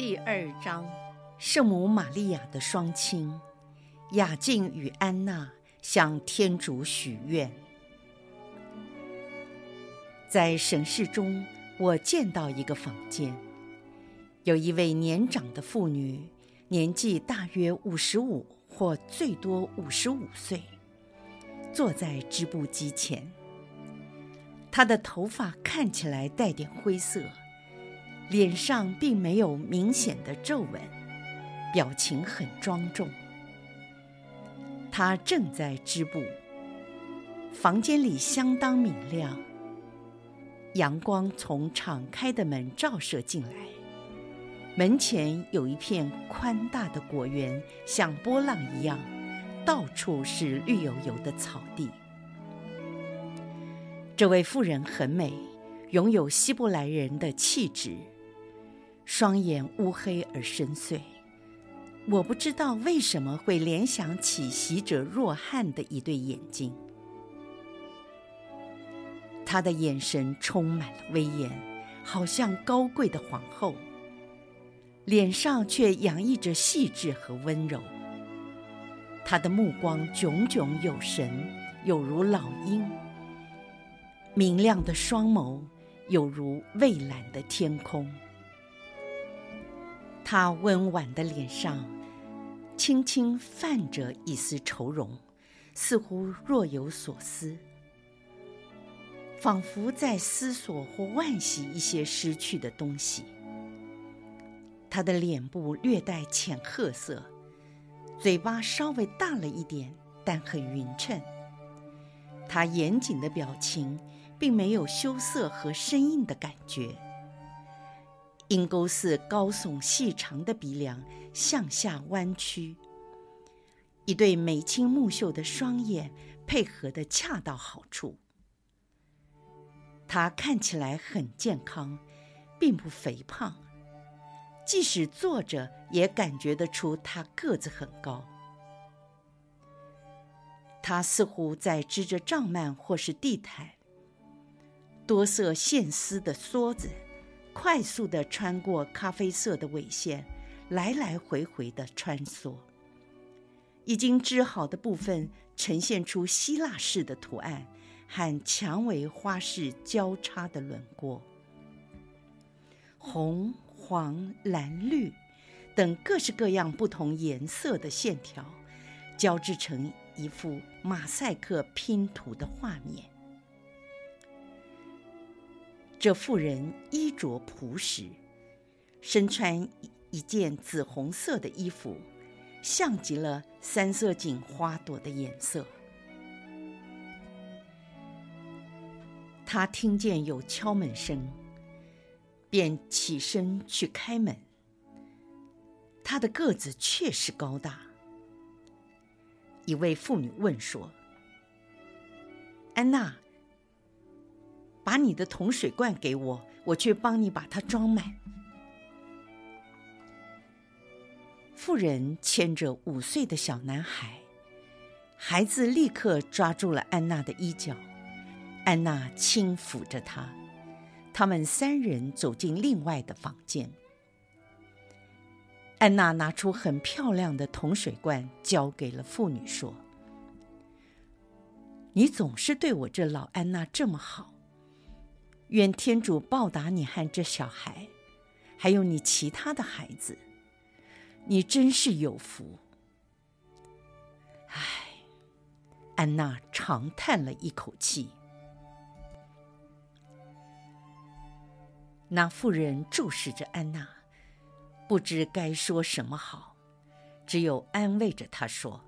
第二章，圣母玛利亚的双亲雅静与安娜向天主许愿。在神室中，我见到一个房间，有一位年长的妇女，年纪大约五十五或最多五十五岁，坐在织布机前。她的头发看起来带点灰色。脸上并没有明显的皱纹，表情很庄重。他正在织布，房间里相当明亮，阳光从敞开的门照射进来。门前有一片宽大的果园，像波浪一样，到处是绿油油的草地。这位妇人很美，拥有希伯来人的气质。双眼乌黑而深邃，我不知道为什么会联想起洗者若翰的一对眼睛。他的眼神充满了威严，好像高贵的皇后，脸上却洋溢着细致和温柔。他的目光炯炯有神，有如老鹰；明亮的双眸，有如蔚蓝的天空。她温婉的脸上，轻轻泛着一丝愁容，似乎若有所思，仿佛在思索或惋惜一些失去的东西。她的脸部略带浅褐色，嘴巴稍微大了一点，但很匀称。她严谨的表情，并没有羞涩和生硬的感觉。鹰钩似高耸细长的鼻梁向下弯曲，一对眉清目秀的双眼配合的恰到好处。她看起来很健康，并不肥胖，即使坐着也感觉得出她个子很高。她似乎在织着帐幔或是地毯，多色线丝的梭子。快速地穿过咖啡色的纬线，来来回回地穿梭。已经织好的部分呈现出希腊式的图案和蔷薇花式交叉的轮廓，红、黄、蓝、绿等各式各样不同颜色的线条交织成一幅马赛克拼图的画面。这妇人衣着朴实，身穿一件紫红色的衣服，像极了三色堇花朵的颜色。她听见有敲门声，便起身去开门。她的个子确实高大。一位妇女问说：“安娜。”把你的铜水罐给我，我去帮你把它装满。妇人牵着五岁的小男孩，孩子立刻抓住了安娜的衣角，安娜轻抚着他，他们三人走进另外的房间。安娜拿出很漂亮的铜水罐，交给了妇女，说：“你总是对我这老安娜这么好。”愿天主报答你和这小孩，还有你其他的孩子。你真是有福。唉，安娜长叹了一口气。那妇人注视着安娜，不知该说什么好，只有安慰着她说：“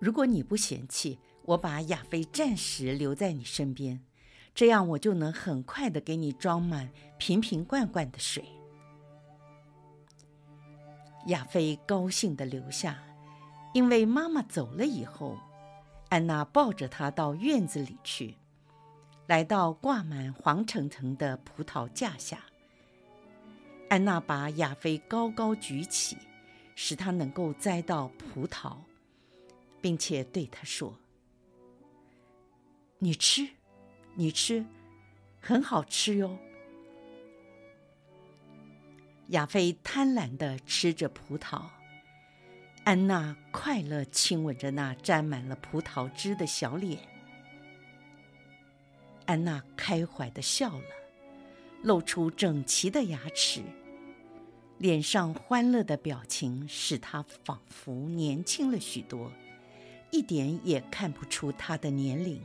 如果你不嫌弃，我把亚菲暂时留在你身边。”这样我就能很快的给你装满瓶瓶罐罐的水。亚菲高兴的留下，因为妈妈走了以后，安娜抱着他到院子里去，来到挂满黄澄澄的葡萄架下。安娜把亚菲高高举起，使他能够摘到葡萄，并且对他说：“你吃。”你吃，很好吃哟。亚菲贪婪地吃着葡萄，安娜快乐亲吻着那沾满了葡萄汁的小脸。安娜开怀地笑了，露出整齐的牙齿，脸上欢乐的表情使她仿佛年轻了许多，一点也看不出她的年龄。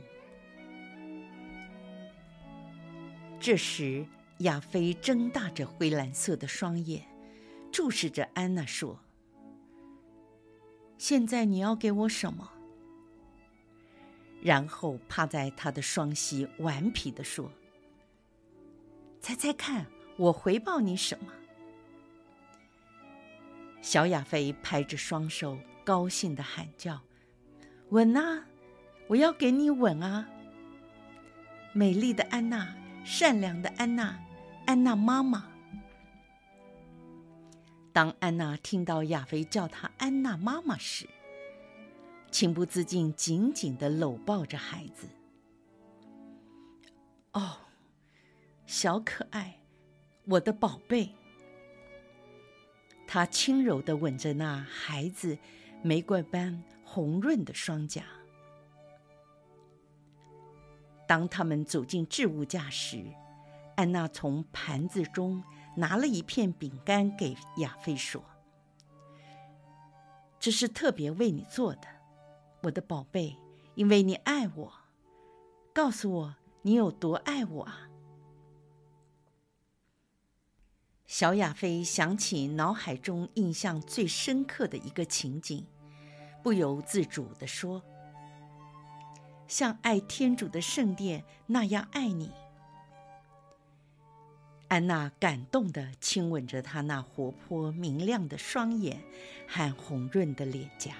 这时，亚菲睁大着灰蓝色的双眼，注视着安娜说：“现在你要给我什么？”然后趴在她的双膝，顽皮地说：“猜猜看，我回报你什么？”小亚菲拍着双手，高兴地喊叫：“吻啊！我要给你吻啊！美丽的安娜！”善良的安娜，安娜妈妈。当安娜听到亚菲叫她安娜妈妈时，情不自禁紧紧的搂抱着孩子。哦，小可爱，我的宝贝。她轻柔的吻着那孩子玫瑰般红润的双颊。当他们走进置物架时，安娜从盘子中拿了一片饼干给亚菲说：“这是特别为你做的，我的宝贝，因为你爱我。告诉我你有多爱我啊！”小亚菲想起脑海中印象最深刻的一个情景，不由自主地说。像爱天主的圣殿那样爱你，安娜感动地亲吻着他那活泼明亮的双眼和红润的脸颊。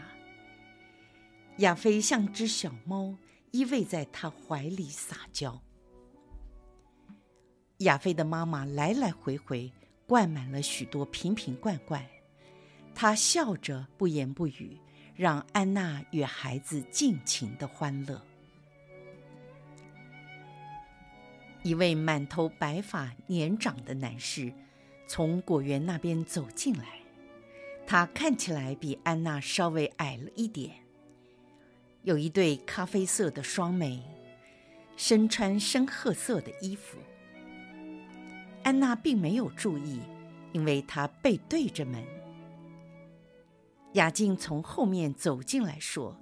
亚菲像只小猫依偎在他怀里撒娇。亚菲的妈妈来来回回灌满了许多瓶瓶罐罐，她笑着不言不语，让安娜与孩子尽情的欢乐。一位满头白发、年长的男士从果园那边走进来，他看起来比安娜稍微矮了一点，有一对咖啡色的双眉，身穿深褐色的衣服。安娜并没有注意，因为他背对着门。雅静从后面走进来说：“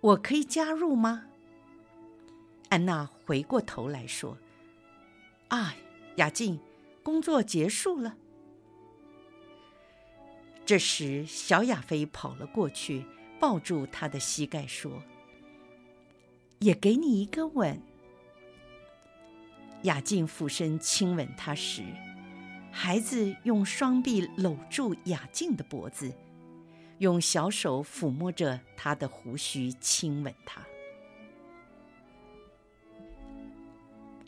我可以加入吗？”安娜回过头来说：“啊，雅静，工作结束了。”这时，小亚菲跑了过去，抱住她的膝盖说：“也给你一个吻。”雅静俯身亲吻她时，孩子用双臂搂住雅静的脖子，用小手抚摸着她的胡须，亲吻她。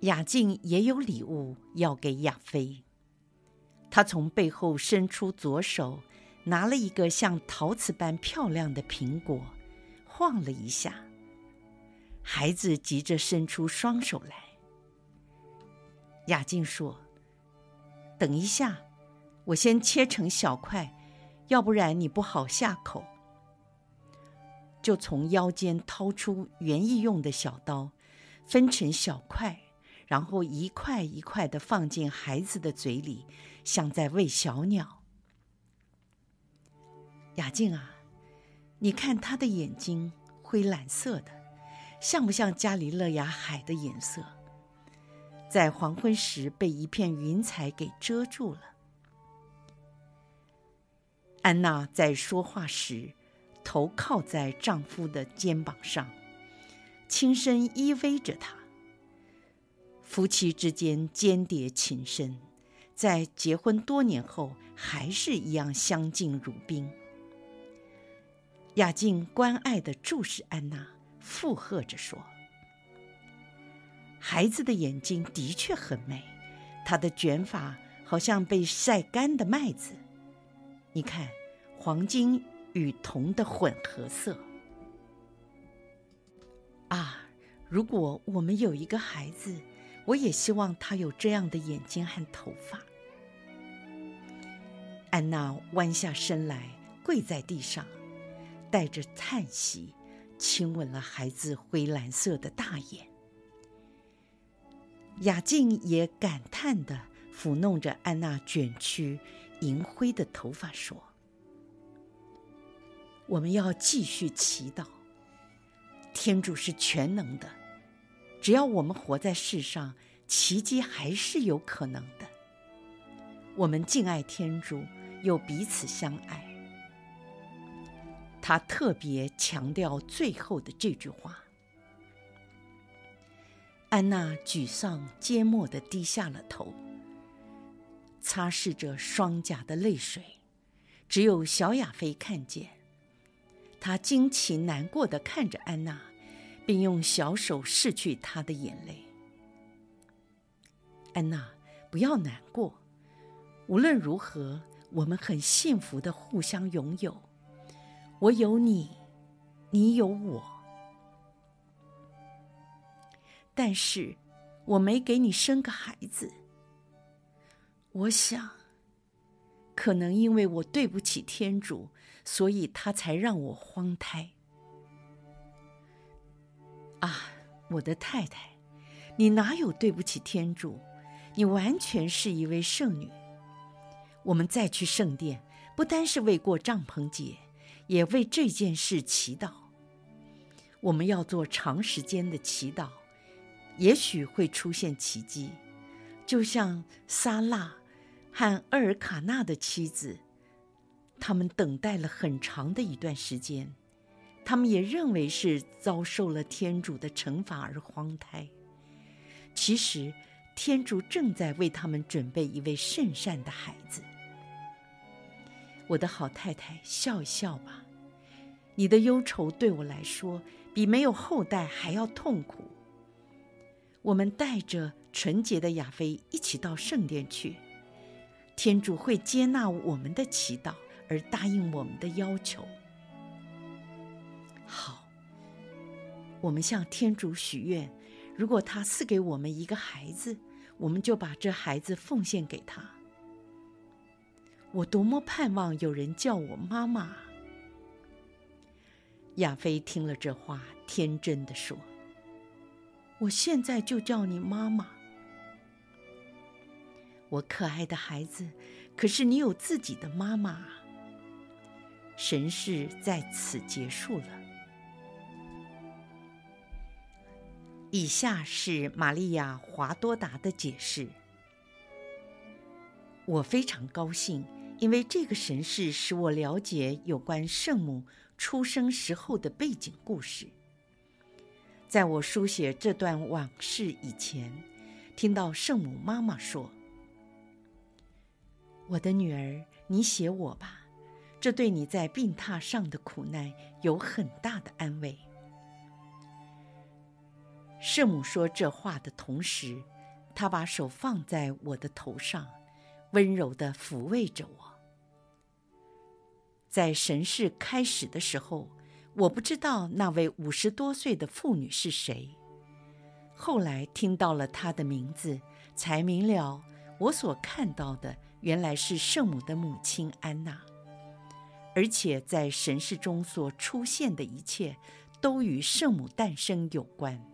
雅静也有礼物要给亚菲，她从背后伸出左手，拿了一个像陶瓷般漂亮的苹果，晃了一下。孩子急着伸出双手来。雅静说：“等一下，我先切成小块，要不然你不好下口。”就从腰间掏出园艺用的小刀，分成小块。然后一块一块的放进孩子的嘴里，像在喂小鸟。雅静啊，你看他的眼睛灰蓝色的，像不像加里勒亚海的颜色？在黄昏时被一片云彩给遮住了。安娜在说话时，头靠在丈夫的肩膀上，轻声依偎着他。夫妻之间间谍情深，在结婚多年后还是一样相敬如宾。雅静关爱地注视安娜，附和着说：“孩子的眼睛的确很美，她的卷发好像被晒干的麦子。你看，黄金与铜的混合色。啊，如果我们有一个孩子。”我也希望他有这样的眼睛和头发。安娜弯下身来，跪在地上，带着叹息，亲吻了孩子灰蓝色的大眼。雅静也感叹地抚弄着安娜卷曲银灰的头发，说：“我们要继续祈祷。天主是全能的，只要我们活在世上，奇迹还是有可能的。我们敬爱天主。”又彼此相爱。他特别强调最后的这句话。安娜沮丧缄默地低下了头，擦拭着双颊的泪水。只有小亚菲看见，他惊奇难过地看着安娜，并用小手拭去她的眼泪。安娜，不要难过，无论如何。我们很幸福的互相拥有，我有你，你有我。但是，我没给你生个孩子。我想，可能因为我对不起天主，所以他才让我荒胎。啊，我的太太，你哪有对不起天主？你完全是一位圣女。我们再去圣殿，不单是为过帐篷节，也为这件事祈祷。我们要做长时间的祈祷，也许会出现奇迹，就像撒拉和厄尔卡纳的妻子，他们等待了很长的一段时间，他们也认为是遭受了天主的惩罚而荒胎。其实，天主正在为他们准备一位圣善的孩子。我的好太太，笑一笑吧。你的忧愁对我来说，比没有后代还要痛苦。我们带着纯洁的亚菲一起到圣殿去，天主会接纳我们的祈祷，而答应我们的要求。我们向天主许愿，如果他赐给我们一个孩子，我们就把这孩子奉献给他。我多么盼望有人叫我妈妈！亚飞听了这话，天真的说：“我现在就叫你妈妈。”我可爱的孩子，可是你有自己的妈妈。神事在此结束了。以下是玛利亚·华多达的解释。我非常高兴。因为这个神事使我了解有关圣母出生时候的背景故事。在我书写这段往事以前，听到圣母妈妈说：“我的女儿，你写我吧，这对你在病榻上的苦难有很大的安慰。”圣母说这话的同时，她把手放在我的头上，温柔地抚慰着我。在神事开始的时候，我不知道那位五十多岁的妇女是谁。后来听到了她的名字，才明了我所看到的原来是圣母的母亲安娜，而且在神事中所出现的一切都与圣母诞生有关。